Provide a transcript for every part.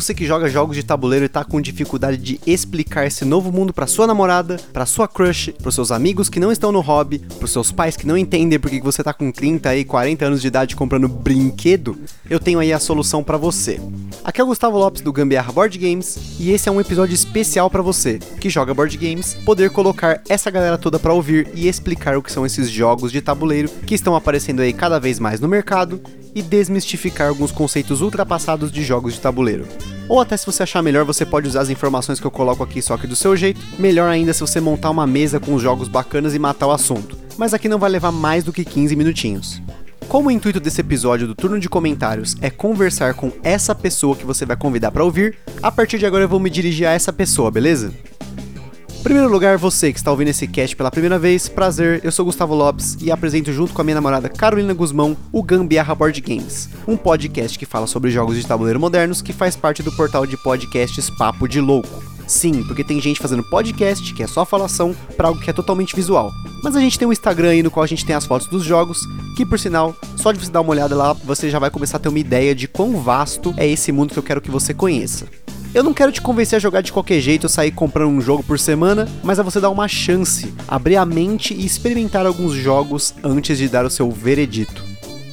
Você que joga jogos de tabuleiro e tá com dificuldade de explicar esse novo mundo para sua namorada, para sua crush, pros seus amigos que não estão no hobby, pros seus pais que não entendem porque você tá com 30 e 40 anos de idade comprando brinquedo, eu tenho aí a solução para você. Aqui é o Gustavo Lopes do Gambiarra Board Games e esse é um episódio especial para você que joga board games, poder colocar essa galera toda para ouvir e explicar o que são esses jogos de tabuleiro que estão aparecendo aí cada vez mais no mercado e desmistificar alguns conceitos ultrapassados de jogos de tabuleiro. Ou até se você achar melhor, você pode usar as informações que eu coloco aqui só que do seu jeito. Melhor ainda se você montar uma mesa com os jogos bacanas e matar o assunto. Mas aqui não vai levar mais do que 15 minutinhos. Como o intuito desse episódio do turno de comentários é conversar com essa pessoa que você vai convidar para ouvir, a partir de agora eu vou me dirigir a essa pessoa, beleza? Primeiro lugar, você que está ouvindo esse cast pela primeira vez, prazer, eu sou Gustavo Lopes e apresento junto com a minha namorada Carolina Guzmão o Gambiarra Board Games, um podcast que fala sobre jogos de tabuleiro modernos que faz parte do portal de podcasts Papo de Louco. Sim, porque tem gente fazendo podcast, que é só falação, para algo que é totalmente visual. Mas a gente tem um Instagram aí no qual a gente tem as fotos dos jogos, que por sinal, só de você dar uma olhada lá, você já vai começar a ter uma ideia de quão vasto é esse mundo que eu quero que você conheça. Eu não quero te convencer a jogar de qualquer jeito ou sair comprando um jogo por semana, mas a você dar uma chance, abrir a mente e experimentar alguns jogos antes de dar o seu veredito.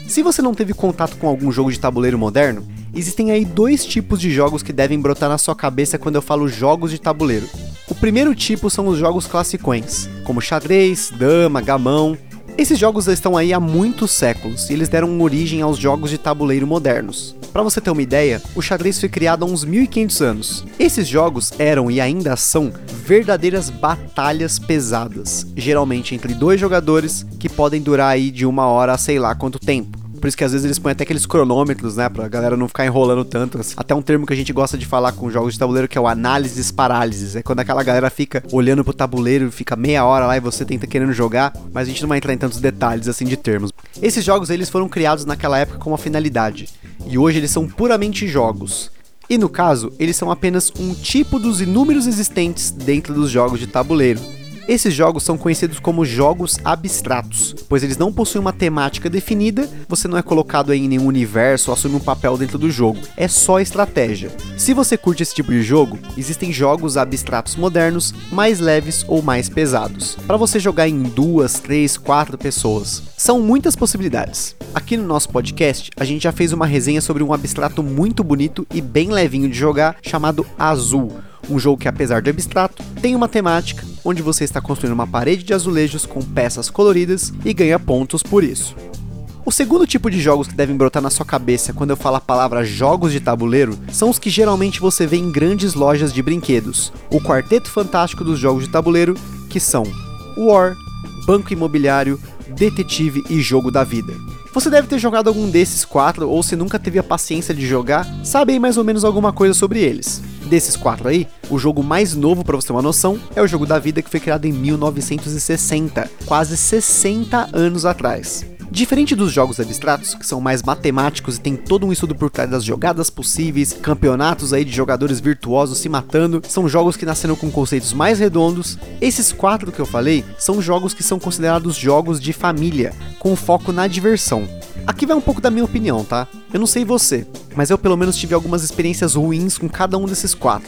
Se você não teve contato com algum jogo de tabuleiro moderno, existem aí dois tipos de jogos que devem brotar na sua cabeça quando eu falo jogos de tabuleiro. O primeiro tipo são os jogos classicões, como xadrez, dama, gamão, esses jogos estão aí há muitos séculos e eles deram origem aos jogos de tabuleiro modernos. Para você ter uma ideia, o xadrez foi criado há uns 1500 anos. Esses jogos eram e ainda são verdadeiras batalhas pesadas, geralmente entre dois jogadores que podem durar aí de uma hora a sei lá quanto tempo por isso que às vezes eles põem até aqueles cronômetros, né, pra galera não ficar enrolando tanto. Até um termo que a gente gosta de falar com jogos de tabuleiro que é o análises parálises. É quando aquela galera fica olhando pro tabuleiro, fica meia hora lá e você tenta querendo jogar, mas a gente não vai entrar em tantos detalhes assim de termos. Esses jogos eles foram criados naquela época com uma finalidade, e hoje eles são puramente jogos. E no caso, eles são apenas um tipo dos inúmeros existentes dentro dos jogos de tabuleiro. Esses jogos são conhecidos como jogos abstratos, pois eles não possuem uma temática definida, você não é colocado em nenhum universo ou assume um papel dentro do jogo, é só estratégia. Se você curte esse tipo de jogo, existem jogos abstratos modernos, mais leves ou mais pesados, para você jogar em duas, três, quatro pessoas. São muitas possibilidades. Aqui no nosso podcast, a gente já fez uma resenha sobre um abstrato muito bonito e bem levinho de jogar chamado Azul um jogo que, apesar de abstrato, tem uma temática onde você está construindo uma parede de azulejos com peças coloridas e ganha pontos por isso. O segundo tipo de jogos que devem brotar na sua cabeça quando eu falo a palavra jogos de tabuleiro são os que geralmente você vê em grandes lojas de brinquedos. O quarteto fantástico dos jogos de tabuleiro, que são War, Banco Imobiliário, Detetive e Jogo da Vida. Você deve ter jogado algum desses quatro, ou se nunca teve a paciência de jogar, sabe mais ou menos alguma coisa sobre eles. Desses quatro aí, o jogo mais novo, para você ter uma noção, é o Jogo da Vida que foi criado em 1960, quase 60 anos atrás. Diferente dos jogos abstratos, que são mais matemáticos e tem todo um estudo por trás das jogadas possíveis, campeonatos aí de jogadores virtuosos se matando, são jogos que nasceram com conceitos mais redondos. Esses quatro que eu falei são jogos que são considerados jogos de família, com foco na diversão. Aqui vai um pouco da minha opinião, tá? Eu não sei você, mas eu pelo menos tive algumas experiências ruins com cada um desses quatro.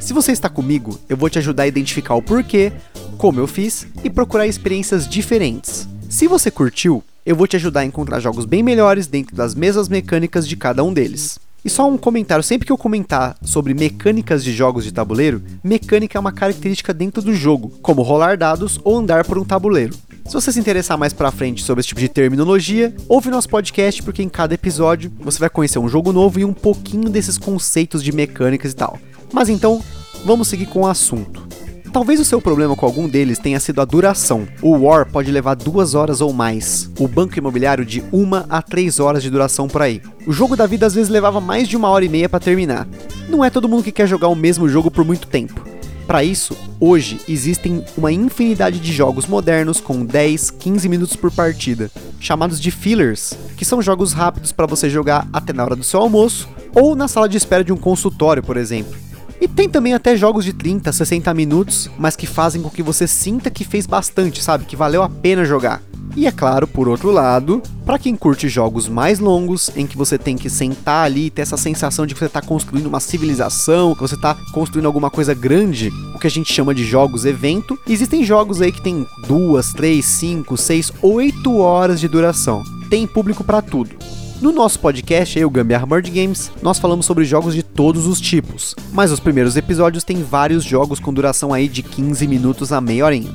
Se você está comigo, eu vou te ajudar a identificar o porquê, como eu fiz e procurar experiências diferentes. Se você curtiu, eu vou te ajudar a encontrar jogos bem melhores dentro das mesmas mecânicas de cada um deles. E só um comentário, sempre que eu comentar sobre mecânicas de jogos de tabuleiro, mecânica é uma característica dentro do jogo, como rolar dados ou andar por um tabuleiro. Se você se interessar mais pra frente sobre esse tipo de terminologia, ouve nosso podcast porque em cada episódio você vai conhecer um jogo novo e um pouquinho desses conceitos de mecânicas e tal. Mas então, vamos seguir com o assunto. Talvez o seu problema com algum deles tenha sido a duração. O War pode levar duas horas ou mais. O Banco Imobiliário de uma a três horas de duração por aí. O jogo da vida às vezes levava mais de uma hora e meia para terminar. Não é todo mundo que quer jogar o mesmo jogo por muito tempo. Para isso, hoje existem uma infinidade de jogos modernos com 10, 15 minutos por partida, chamados de fillers, que são jogos rápidos para você jogar até na hora do seu almoço ou na sala de espera de um consultório, por exemplo. E tem também até jogos de 30, 60 minutos, mas que fazem com que você sinta que fez bastante, sabe? Que valeu a pena jogar. E é claro, por outro lado, para quem curte jogos mais longos, em que você tem que sentar ali e ter essa sensação de que você está construindo uma civilização, que você está construindo alguma coisa grande, o que a gente chama de jogos evento, existem jogos aí que tem duas, três, cinco, seis, oito horas de duração. Tem público para tudo. No nosso podcast, eu, Gambiarra Board Games, nós falamos sobre jogos de todos os tipos, mas os primeiros episódios têm vários jogos com duração aí de 15 minutos a meia horinha.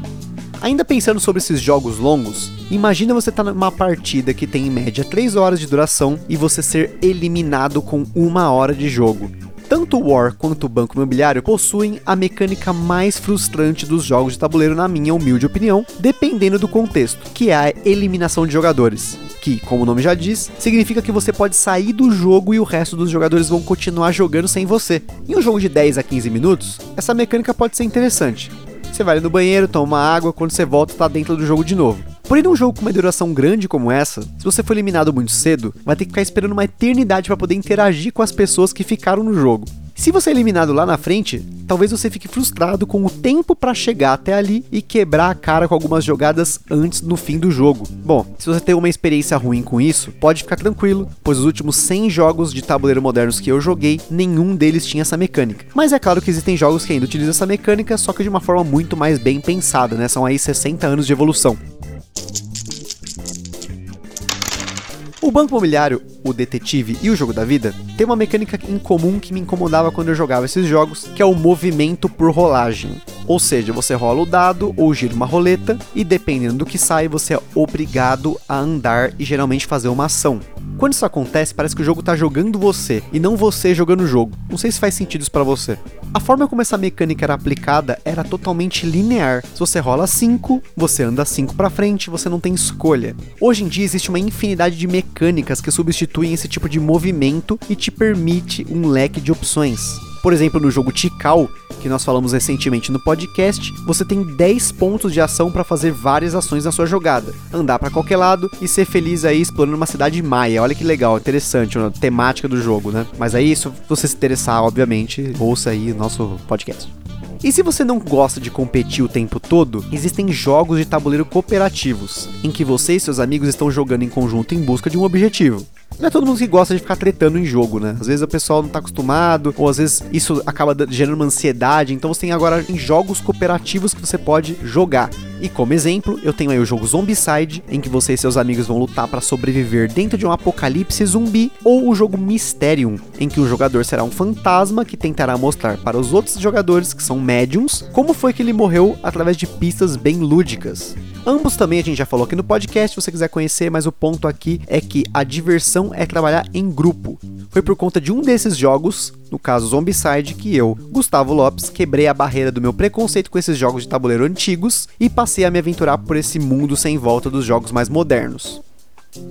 Ainda pensando sobre esses jogos longos, imagina você estar tá numa partida que tem em média 3 horas de duração e você ser eliminado com uma hora de jogo. Tanto o War quanto o Banco Imobiliário possuem a mecânica mais frustrante dos jogos de tabuleiro, na minha humilde opinião, dependendo do contexto, que é a eliminação de jogadores. Que, como o nome já diz, significa que você pode sair do jogo e o resto dos jogadores vão continuar jogando sem você. Em um jogo de 10 a 15 minutos, essa mecânica pode ser interessante, você vai no banheiro, toma água, quando você volta, tá dentro do jogo de novo. Porém, num jogo com uma duração grande como essa, se você for eliminado muito cedo, vai ter que ficar esperando uma eternidade para poder interagir com as pessoas que ficaram no jogo. Se você é eliminado lá na frente, talvez você fique frustrado com o tempo para chegar até ali e quebrar a cara com algumas jogadas antes no fim do jogo. Bom, se você tem uma experiência ruim com isso, pode ficar tranquilo, pois os últimos 100 jogos de tabuleiro modernos que eu joguei, nenhum deles tinha essa mecânica. Mas é claro que existem jogos que ainda utilizam essa mecânica, só que de uma forma muito mais bem pensada, né? São aí 60 anos de evolução. O Banco Imobiliário, o Detetive e o Jogo da Vida têm uma mecânica em comum que me incomodava quando eu jogava esses jogos, que é o movimento por rolagem. Ou seja, você rola o dado ou gira uma roleta e dependendo do que sai, você é obrigado a andar e geralmente fazer uma ação. Quando isso acontece, parece que o jogo está jogando você e não você jogando o jogo. Não sei se faz sentido isso para você. A forma como essa mecânica era aplicada era totalmente linear. Se você rola 5, você anda 5 para frente, você não tem escolha. Hoje em dia existe uma infinidade de mecânicas que substituem esse tipo de movimento e te permite um leque de opções. Por exemplo, no jogo Tikal, que nós falamos recentemente no podcast, você tem 10 pontos de ação para fazer várias ações na sua jogada. Andar para qualquer lado e ser feliz aí explorando uma cidade maia. Olha que legal, interessante a temática do jogo, né? Mas aí, se você se interessar, obviamente, ouça aí o nosso podcast. E se você não gosta de competir o tempo todo, existem jogos de tabuleiro cooperativos, em que você e seus amigos estão jogando em conjunto em busca de um objetivo. Não é todo mundo que gosta de ficar tretando em jogo, né? Às vezes o pessoal não tá acostumado, ou às vezes isso acaba gerando uma ansiedade. Então você tem agora em jogos cooperativos que você pode jogar. E como exemplo, eu tenho aí o jogo Zombicide, em que você e seus amigos vão lutar para sobreviver dentro de um apocalipse zumbi, ou o jogo Mysterium, em que o jogador será um fantasma que tentará mostrar para os outros jogadores, que são médiums, como foi que ele morreu através de pistas bem lúdicas. Ambos também a gente já falou aqui no podcast, se você quiser conhecer, mas o ponto aqui é que a diversão é trabalhar em grupo. Foi por conta de um desses jogos, no caso Zombicide, que eu, Gustavo Lopes, quebrei a barreira do meu preconceito com esses jogos de tabuleiro antigos e passei a me aventurar por esse mundo sem volta dos jogos mais modernos.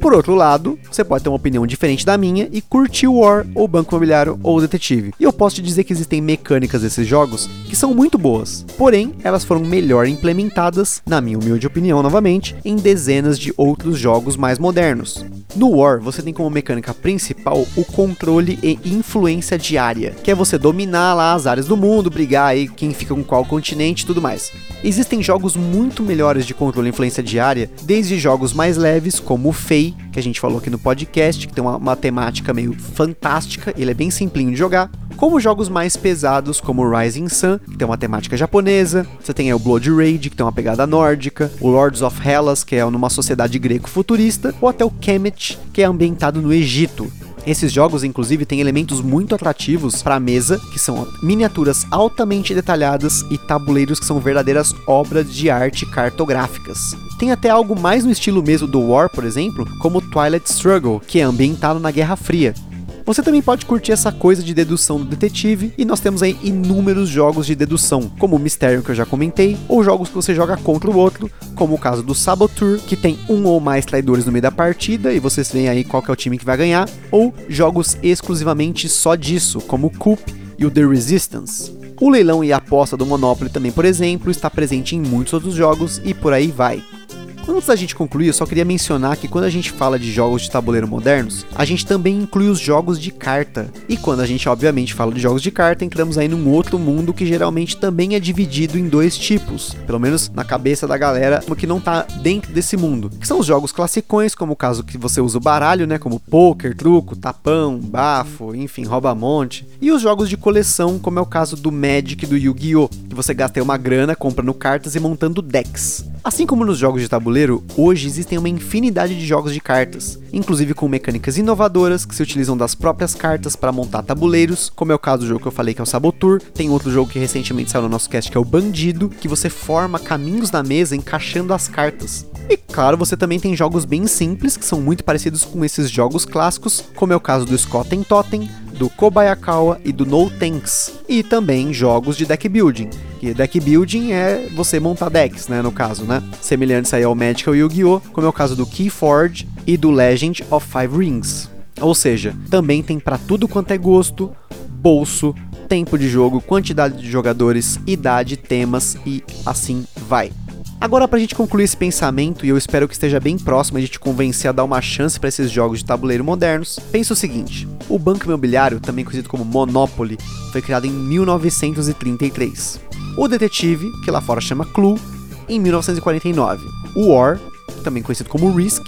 Por outro lado, você pode ter uma opinião diferente da minha e curtir War, ou Banco Imobiliário, ou Detetive. E eu posso te dizer que existem mecânicas desses jogos que são muito boas, porém, elas foram melhor implementadas, na minha humilde opinião novamente, em dezenas de outros jogos mais modernos. No War, você tem como mecânica principal o controle e influência diária, que é você dominar lá as áreas do mundo, brigar aí quem fica com qual continente e tudo mais. Existem jogos muito melhores de controle e influência diária, desde jogos mais leves, como o Fei, que a gente falou aqui no podcast, que tem uma, temática meio fantástica, ele é bem simplinho de jogar, como jogos mais pesados como Rising Sun, que tem uma temática japonesa, você tem o Blood Rage, que tem uma pegada nórdica, o Lords of Hellas, que é numa sociedade greco-futurista, ou até o Kemet, que é ambientado no Egito. Esses jogos, inclusive, têm elementos muito atrativos para a mesa, que são miniaturas altamente detalhadas e tabuleiros que são verdadeiras obras de arte cartográficas. Tem até algo mais no estilo mesmo do War, por exemplo, como Twilight Struggle, que é ambientado na Guerra Fria. Você também pode curtir essa coisa de dedução do detetive, e nós temos aí inúmeros jogos de dedução, como o Mistério que eu já comentei, ou jogos que você joga contra o outro, como o caso do Saboteur, que tem um ou mais traidores no meio da partida, e vocês veem aí qual é o time que vai ganhar, ou jogos exclusivamente só disso, como o Coop e o The Resistance. O leilão e a aposta do Monopoly também, por exemplo, está presente em muitos outros jogos e por aí vai. Antes da gente concluir, eu só queria mencionar que quando a gente fala de jogos de tabuleiro modernos, a gente também inclui os jogos de carta. E quando a gente obviamente fala de jogos de carta, entramos aí num outro mundo que geralmente também é dividido em dois tipos, pelo menos na cabeça da galera que não tá dentro desse mundo. Que são os jogos classicões, como o caso que você usa o baralho, né, como poker, truco, tapão, bafo, enfim, rouba-monte, e os jogos de coleção, como é o caso do Magic e do Yu-Gi-Oh, que você gasta uma grana comprando cartas e montando decks. Assim como nos jogos de tabuleiro, hoje existem uma infinidade de jogos de cartas, inclusive com mecânicas inovadoras que se utilizam das próprias cartas para montar tabuleiros, como é o caso do jogo que eu falei que é o Sabotur. Tem outro jogo que recentemente saiu no nosso cast que é o Bandido, que você forma caminhos na mesa encaixando as cartas. E claro, você também tem jogos bem simples que são muito parecidos com esses jogos clássicos, como é o caso do Scott Totem, do Kobayakawa e do No Tanks. E também jogos de deck building. Que deck building é você montar decks, né, no caso, né? Semelhantes aí ao Magic ou Yu-Gi-Oh, como é o caso do Keyforge e do Legend of Five Rings. Ou seja, também tem para tudo quanto é gosto, bolso, tempo de jogo, quantidade de jogadores, idade, temas e assim vai. Agora, pra gente concluir esse pensamento, e eu espero que esteja bem próximo de te convencer a dar uma chance para esses jogos de tabuleiro modernos, pensa o seguinte: o Banco Imobiliário, também conhecido como Monopoly, foi criado em 1933. O Detetive, que lá fora chama Clue, em 1949. O War, também conhecido como Risk,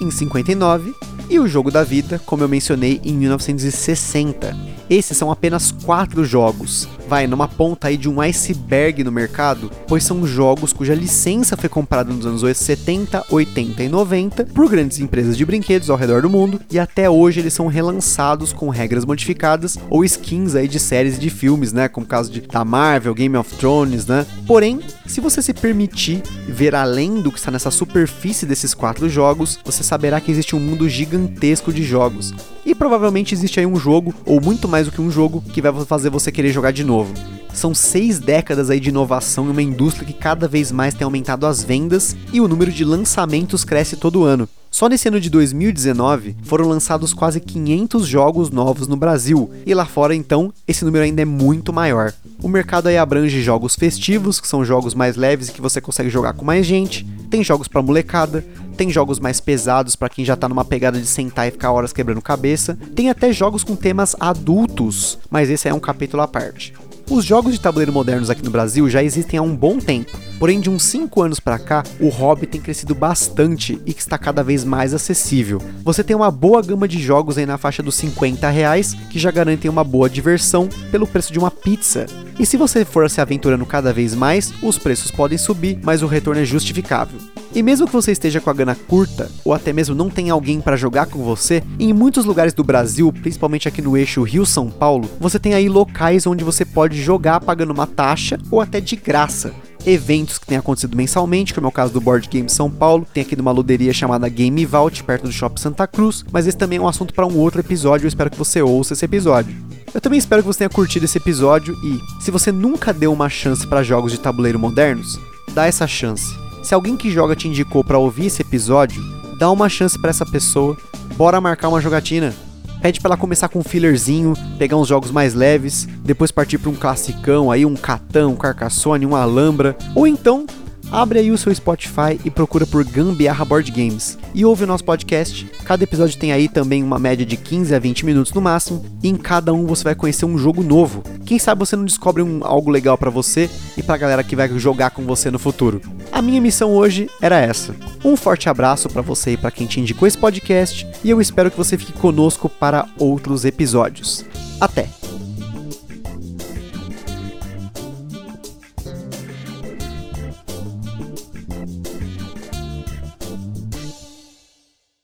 em 59 e o Jogo da Vida, como eu mencionei, em 1960. Esses são apenas quatro jogos. Vai numa ponta aí de um iceberg no mercado, pois são jogos cuja licença foi comprada nos anos 70, 80 e 90 por grandes empresas de brinquedos ao redor do mundo e até hoje eles são relançados com regras modificadas ou skins aí de séries de filmes, né, como o caso de da Marvel, Game of Thrones, né? Porém, se você se permitir ver além do que está nessa superfície desses quatro jogos, você saberá que existe um mundo gigantesco de jogos. E provavelmente existe aí um jogo, ou muito mais do que um jogo, que vai fazer você querer jogar de novo. São seis décadas aí de inovação em uma indústria que cada vez mais tem aumentado as vendas e o número de lançamentos cresce todo ano. Só nesse ano de 2019 foram lançados quase 500 jogos novos no Brasil, e lá fora então esse número ainda é muito maior. O mercado aí abrange jogos festivos, que são jogos mais leves e que você consegue jogar com mais gente, tem jogos para molecada, tem jogos mais pesados para quem já tá numa pegada de sentar e ficar horas quebrando cabeça, tem até jogos com temas adultos, mas esse é um capítulo à parte. Os jogos de tabuleiro modernos aqui no Brasil já existem há um bom tempo, porém de uns 5 anos para cá, o hobby tem crescido bastante e que está cada vez mais acessível. Você tem uma boa gama de jogos aí na faixa dos 50 reais, que já garantem uma boa diversão pelo preço de uma pizza. E se você for se aventurando cada vez mais, os preços podem subir, mas o retorno é justificável. E mesmo que você esteja com a gana curta, ou até mesmo não tenha alguém para jogar com você, em muitos lugares do Brasil, principalmente aqui no eixo Rio-São Paulo, você tem aí locais onde você pode jogar pagando uma taxa ou até de graça eventos que têm acontecido mensalmente, como é o caso do Board Game São Paulo, tem aqui numa luderia chamada Game Vault, perto do Shopping Santa Cruz, mas esse também é um assunto para um outro episódio, eu espero que você ouça esse episódio. Eu também espero que você tenha curtido esse episódio e, se você nunca deu uma chance para jogos de tabuleiro modernos, dá essa chance. Se alguém que joga te indicou para ouvir esse episódio, dá uma chance para essa pessoa. Bora marcar uma jogatina. Pede para ela começar com um fillerzinho, pegar uns jogos mais leves, depois partir para um classicão aí, um Catão, um Carcassonne, um Alhambra, ou então abre aí o seu Spotify e procura por Gambiarra Board Games e ouve o nosso podcast. Cada episódio tem aí também uma média de 15 a 20 minutos no máximo, e em cada um você vai conhecer um jogo novo. Quem sabe você não descobre um, algo legal para você e pra galera que vai jogar com você no futuro. A minha missão hoje era essa. Um forte abraço para você e para quem te indicou esse podcast, e eu espero que você fique conosco para outros episódios. Até!